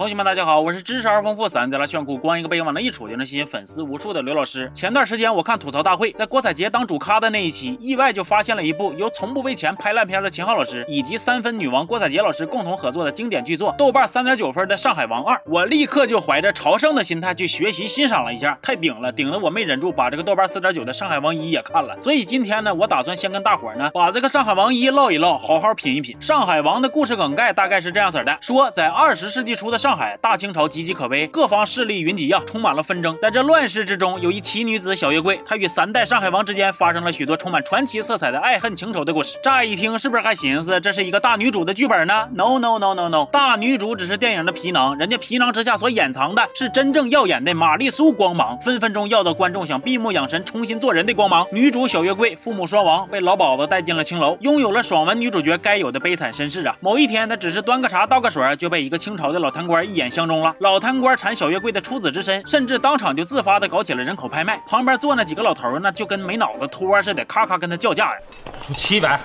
同学们，大家好，我是知识而丰富、三在那炫酷、光一个背影往那一杵就能吸引粉丝无数的刘老师。前段时间我看吐槽大会，在郭采洁当主咖的那一期，意外就发现了一部由从不为钱拍烂片的秦昊老师以及三分女王郭采洁老师共同合作的经典剧作，豆瓣三点九分的《上海王二》。我立刻就怀着朝圣的心态去学习欣赏了一下，太顶了，顶得我没忍住把这个豆瓣四点九的《上海王一》也看了。所以今天呢，我打算先跟大伙儿呢把这个《上海王一》唠一唠，好好品一品。上海王的故事梗概大概是这样子的：说在二十世纪初的上。上海大清朝岌岌可危，各方势力云集啊，充满了纷争。在这乱世之中，有一奇女子小月桂，她与三代上海王之间发生了许多充满传奇色彩的爱恨情仇的故事。乍一听，是不是还寻思这是一个大女主的剧本呢？No No No No No，大女主只是电影的皮囊，人家皮囊之下所掩藏的是真正耀眼的玛丽苏光芒，分分钟要到观众想闭目养神、重新做人的光芒。女主小月桂父母双亡，被老鸨子带进了青楼，拥有了爽文女主角该有的悲惨身世啊。某一天，她只是端个茶、倒个水，就被一个清朝的老贪官一眼相中了。老贪官馋小月桂的处子之身，甚至当场就自发的搞起了人口拍卖。旁边坐那几个老头呢，就跟没脑子托似的，咔咔跟他叫价呀。出七百，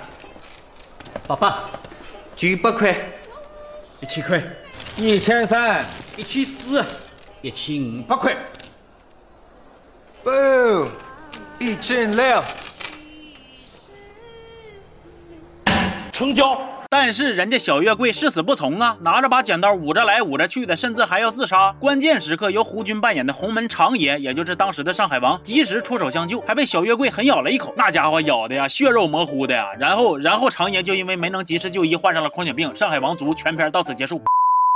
八百，九百块，一千块，一千三，一千四，一千五百块。哦，一千六，成交。但是人家小月桂誓死不从啊，拿着把剪刀捂着来捂着去的，甚至还要自杀。关键时刻由胡军扮演的洪门长爷，也就是当时的上海王，及时出手相救，还被小月桂狠咬了一口。那家伙咬的呀，血肉模糊的呀。然后，然后长爷就因为没能及时就医，患上了狂犬病。上海王族全片到此结束。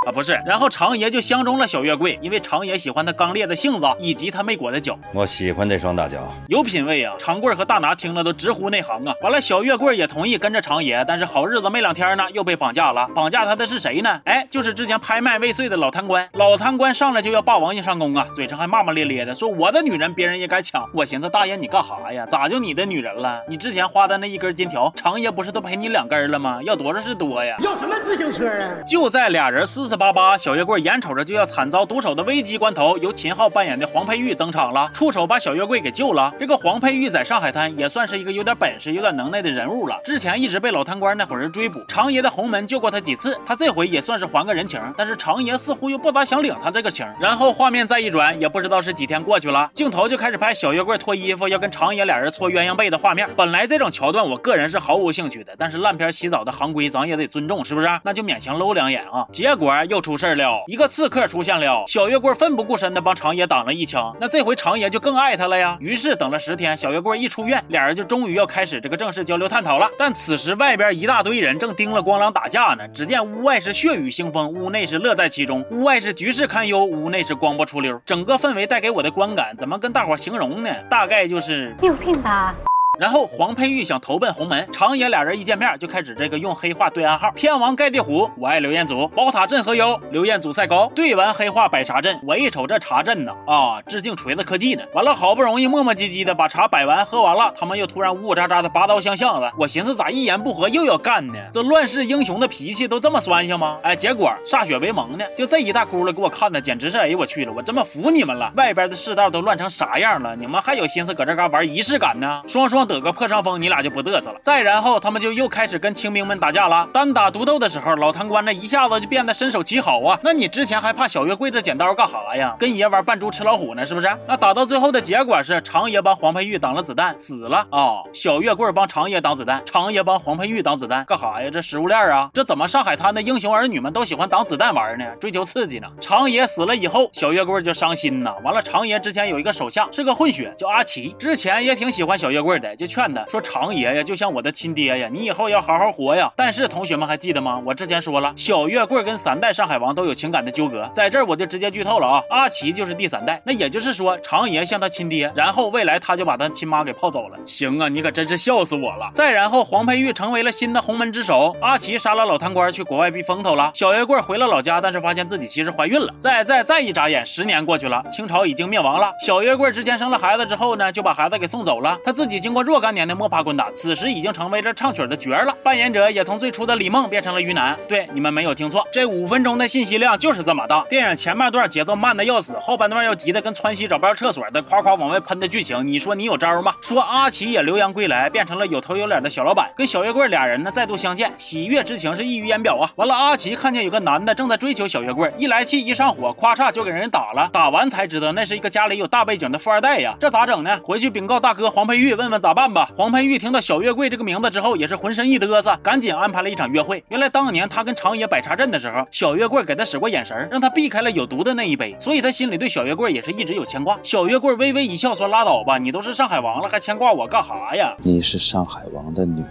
啊，不是，然后长爷就相中了小月桂，因为长爷喜欢她刚烈的性子以及她没裹的脚。我喜欢这双大脚，有品位啊！长贵和大拿听了都直呼内行啊。完了，小月桂也同意跟着长爷，但是好日子没两天呢，又被绑架了。绑架他的是谁呢？哎，就是之前拍卖未遂的老贪官。老贪官上来就要霸王硬上弓啊，嘴上还骂骂咧咧的，说我的女人别人也敢抢。我寻思大爷你干哈呀？咋就你的女人了？你之前花的那一根金条，长爷不是都赔你两根了吗？要多少是多呀？要什么自行车啊？就在俩人撕四八八，小月桂。眼瞅着就要惨遭毒手的危机关头，由秦昊扮演的黄佩玉登场了，出手把小月桂给救了。这个黄佩玉在上海滩也算是一个有点本事、有点能耐的人物了。之前一直被老贪官那伙人追捕，常爷的洪门救过他几次，他这回也算是还个人情。但是常爷似乎又不咋想领他这个情。然后画面再一转，也不知道是几天过去了，镜头就开始拍小月桂脱衣服要跟常爷俩人搓鸳鸯被的画面。本来这种桥段我个人是毫无兴趣的，但是烂片洗澡的行规咱也得尊重，是不是？那就勉强搂两眼啊。结果又出事了，一个刺客出。现了，小月桂奋不顾身的帮长爷挡了一枪，那这回长爷就更爱他了呀。于是等了十天，小月桂一出院，俩人就终于要开始这个正式交流探讨了。但此时外边一大堆人正盯了咣啷打架呢。只见屋外是血雨腥风，屋内是乐在其中；屋外是局势堪忧，屋内是光波出溜。整个氛围带给我的观感，怎么跟大伙形容呢？大概就是你有病吧。然后黄佩玉想投奔洪门，长野俩人一见面就开始这个用黑话对暗号：天王盖地虎，我爱刘彦祖；宝塔镇河妖，刘彦祖赛高。对完黑话摆茶阵，我一瞅这茶阵呢，啊，致敬锤子科技呢。完了，好不容易磨磨唧唧的把茶摆完喝完了，他们又突然呜呜喳喳的拔刀相向了。我寻思咋一言不合又要干呢？这乱世英雄的脾气都这么酸性吗？哎，结果歃血为盟呢，就这一大窟窿给我看的简直是哎呦我去了，我这么服你们了。外边的世道都乱成啥样了，你们还有心思搁这嘎玩仪式感呢？双双得个破伤风，你。俩就不嘚瑟了，再然后他们就又开始跟清兵们打架了。单打独斗的时候，老贪官这一下子就变得身手奇好啊！那你之前还怕小月桂这剪刀干哈呀？跟爷玩扮猪吃老虎呢，是不是？那打到最后的结果是长爷帮黄佩玉挡了子弹，死了啊！小月桂帮长爷挡子弹，长爷帮黄佩玉挡子弹，干哈呀？这食物链啊！这怎么上海滩的英雄儿女们都喜欢挡子弹玩呢？追求刺激呢？长爷死了以后，小月桂就伤心呐。完了，长爷之前有一个手下是个混血，叫阿奇，之前也挺喜欢小月桂的，就劝他说长。长爷呀，就像我的亲爹呀，你以后要好好活呀。但是同学们还记得吗？我之前说了，小月桂跟三代上海王都有情感的纠葛，在这儿我就直接剧透了啊。阿奇就是第三代，那也就是说常爷像他亲爹，然后未来他就把他亲妈给泡走了。行啊，你可真是笑死我了。再然后黄佩玉成为了新的洪门之首，阿奇杀了老贪官去国外避风头了，小月桂回了老家，但是发现自己其实怀孕了。再再再一眨眼，十年过去了，清朝已经灭亡了。小月桂之前生了孩子之后呢，就把孩子给送走了，他自己经过若干年的摸爬滚打，此时已经成为这唱曲的角了。扮演者也从最初的李梦变成了于南。对，你们没有听错，这五分钟的信息量就是这么大。电影前半段节奏慢的要死，后半段要急的跟川西找不着厕所的夸夸往外喷的剧情，你说你有招吗？说阿奇也留洋归来，变成了有头有脸的小老板，跟小月桂俩人呢再度相见，喜悦之情是溢于言表啊。完了，阿奇看见有个男的正在追求小月桂，一来气一上火，咵嚓就给人打了。打完才知道那是一个家里有大背景的富二代呀，这咋整呢？回去禀告大哥黄佩玉，问问咋咋办吧。黄佩玉听到小月桂这个名字之后，也是浑身一嘚瑟，赶紧安排了一场约会。原来当年他跟长野摆茶阵的时候，小月桂给他使过眼神，让他避开了有毒的那一杯，所以他心里对小月桂也是一直有牵挂。小月桂微微一笑，说：“拉倒吧，你都是上海王了，还牵挂我干哈呀？”你是上海王的女人，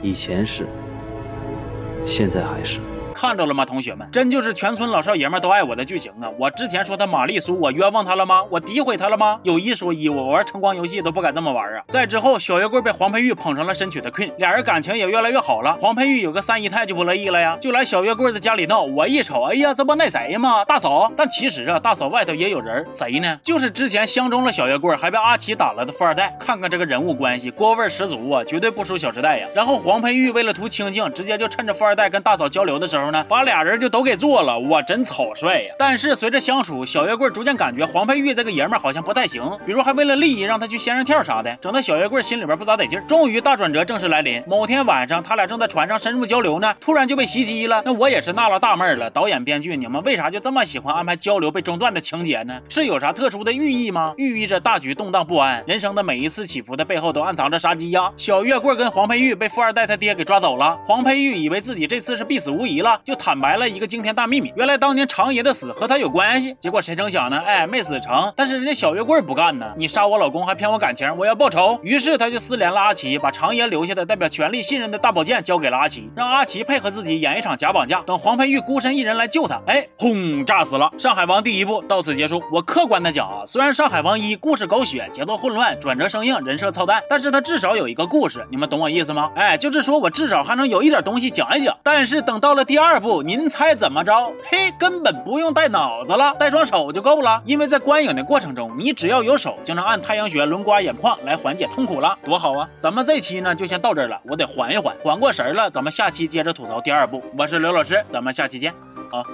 以前是，现在还是。看着了吗，同学们？真就是全村老少爷们都爱我的剧情啊！我之前说他玛丽苏，我冤枉他了吗？我诋毁他了吗？有一说一，我玩橙光游戏都不敢这么玩啊！再之后，小月桂被黄佩玉捧成了神曲的 queen，俩人感情也越来越好了。黄佩玉有个三姨太就不乐意了呀，就来小月桂的家里闹。我一瞅，哎呀，这不那谁吗？大嫂。但其实啊，大嫂外头也有人，谁呢？就是之前相中了小月桂，还被阿奇打了的富二代。看看这个人物关系，锅味十足啊，绝对不输小时代呀。然后黄佩玉为了图清静，直接就趁着富二代跟大嫂交流的时候呢，把俩人就。都给做了，我真草率呀！但是随着相处，小月桂逐渐感觉黄佩玉这个爷们儿好像不太行，比如还为了利益让他去仙人跳啥的，整得小月桂心里边不咋得劲。终于大转折正式来临，某天晚上，他俩正在船上深入交流呢，突然就被袭击了。那我也是纳了大闷了，导演编剧，你们为啥就这么喜欢安排交流被中断的情节呢？是有啥特殊的寓意吗？寓意着大局动荡不安，人生的每一次起伏的背后都暗藏着杀机呀！小月桂跟黄佩玉被富二代他爹给抓走了，黄佩玉以为自己这次是必死无疑了，就坦白了一个惊天大秘密。原来当年长爷的死和他有关系，结果谁成想呢？哎，没死成。但是人家小月桂不干呢，你杀我老公还骗我感情，我要报仇。于是他就私联了阿奇，把长爷留下的代表权力信任的大宝剑交给了阿奇，让阿奇配合自己演一场假绑架，等黄佩玉孤身一人来救他。哎，轰，炸死了！上海王第一部到此结束。我客观的讲啊，虽然上海王一故事狗血，节奏混乱，转折生硬，人设操蛋，但是他至少有一个故事，你们懂我意思吗？哎，就是说我至少还能有一点东西讲一讲。但是等到了第二二部，您猜怎么着？嘿，根本不用带脑子了，带双手就够了。因为在观影的过程中，你只要有手，就能按太阳穴轮刮眼眶来缓解痛苦了，多好啊！咱们这期呢就先到这儿了，我得缓一缓，缓过神儿了，咱们下期接着吐槽第二部。我是刘老师，咱们下期见，好。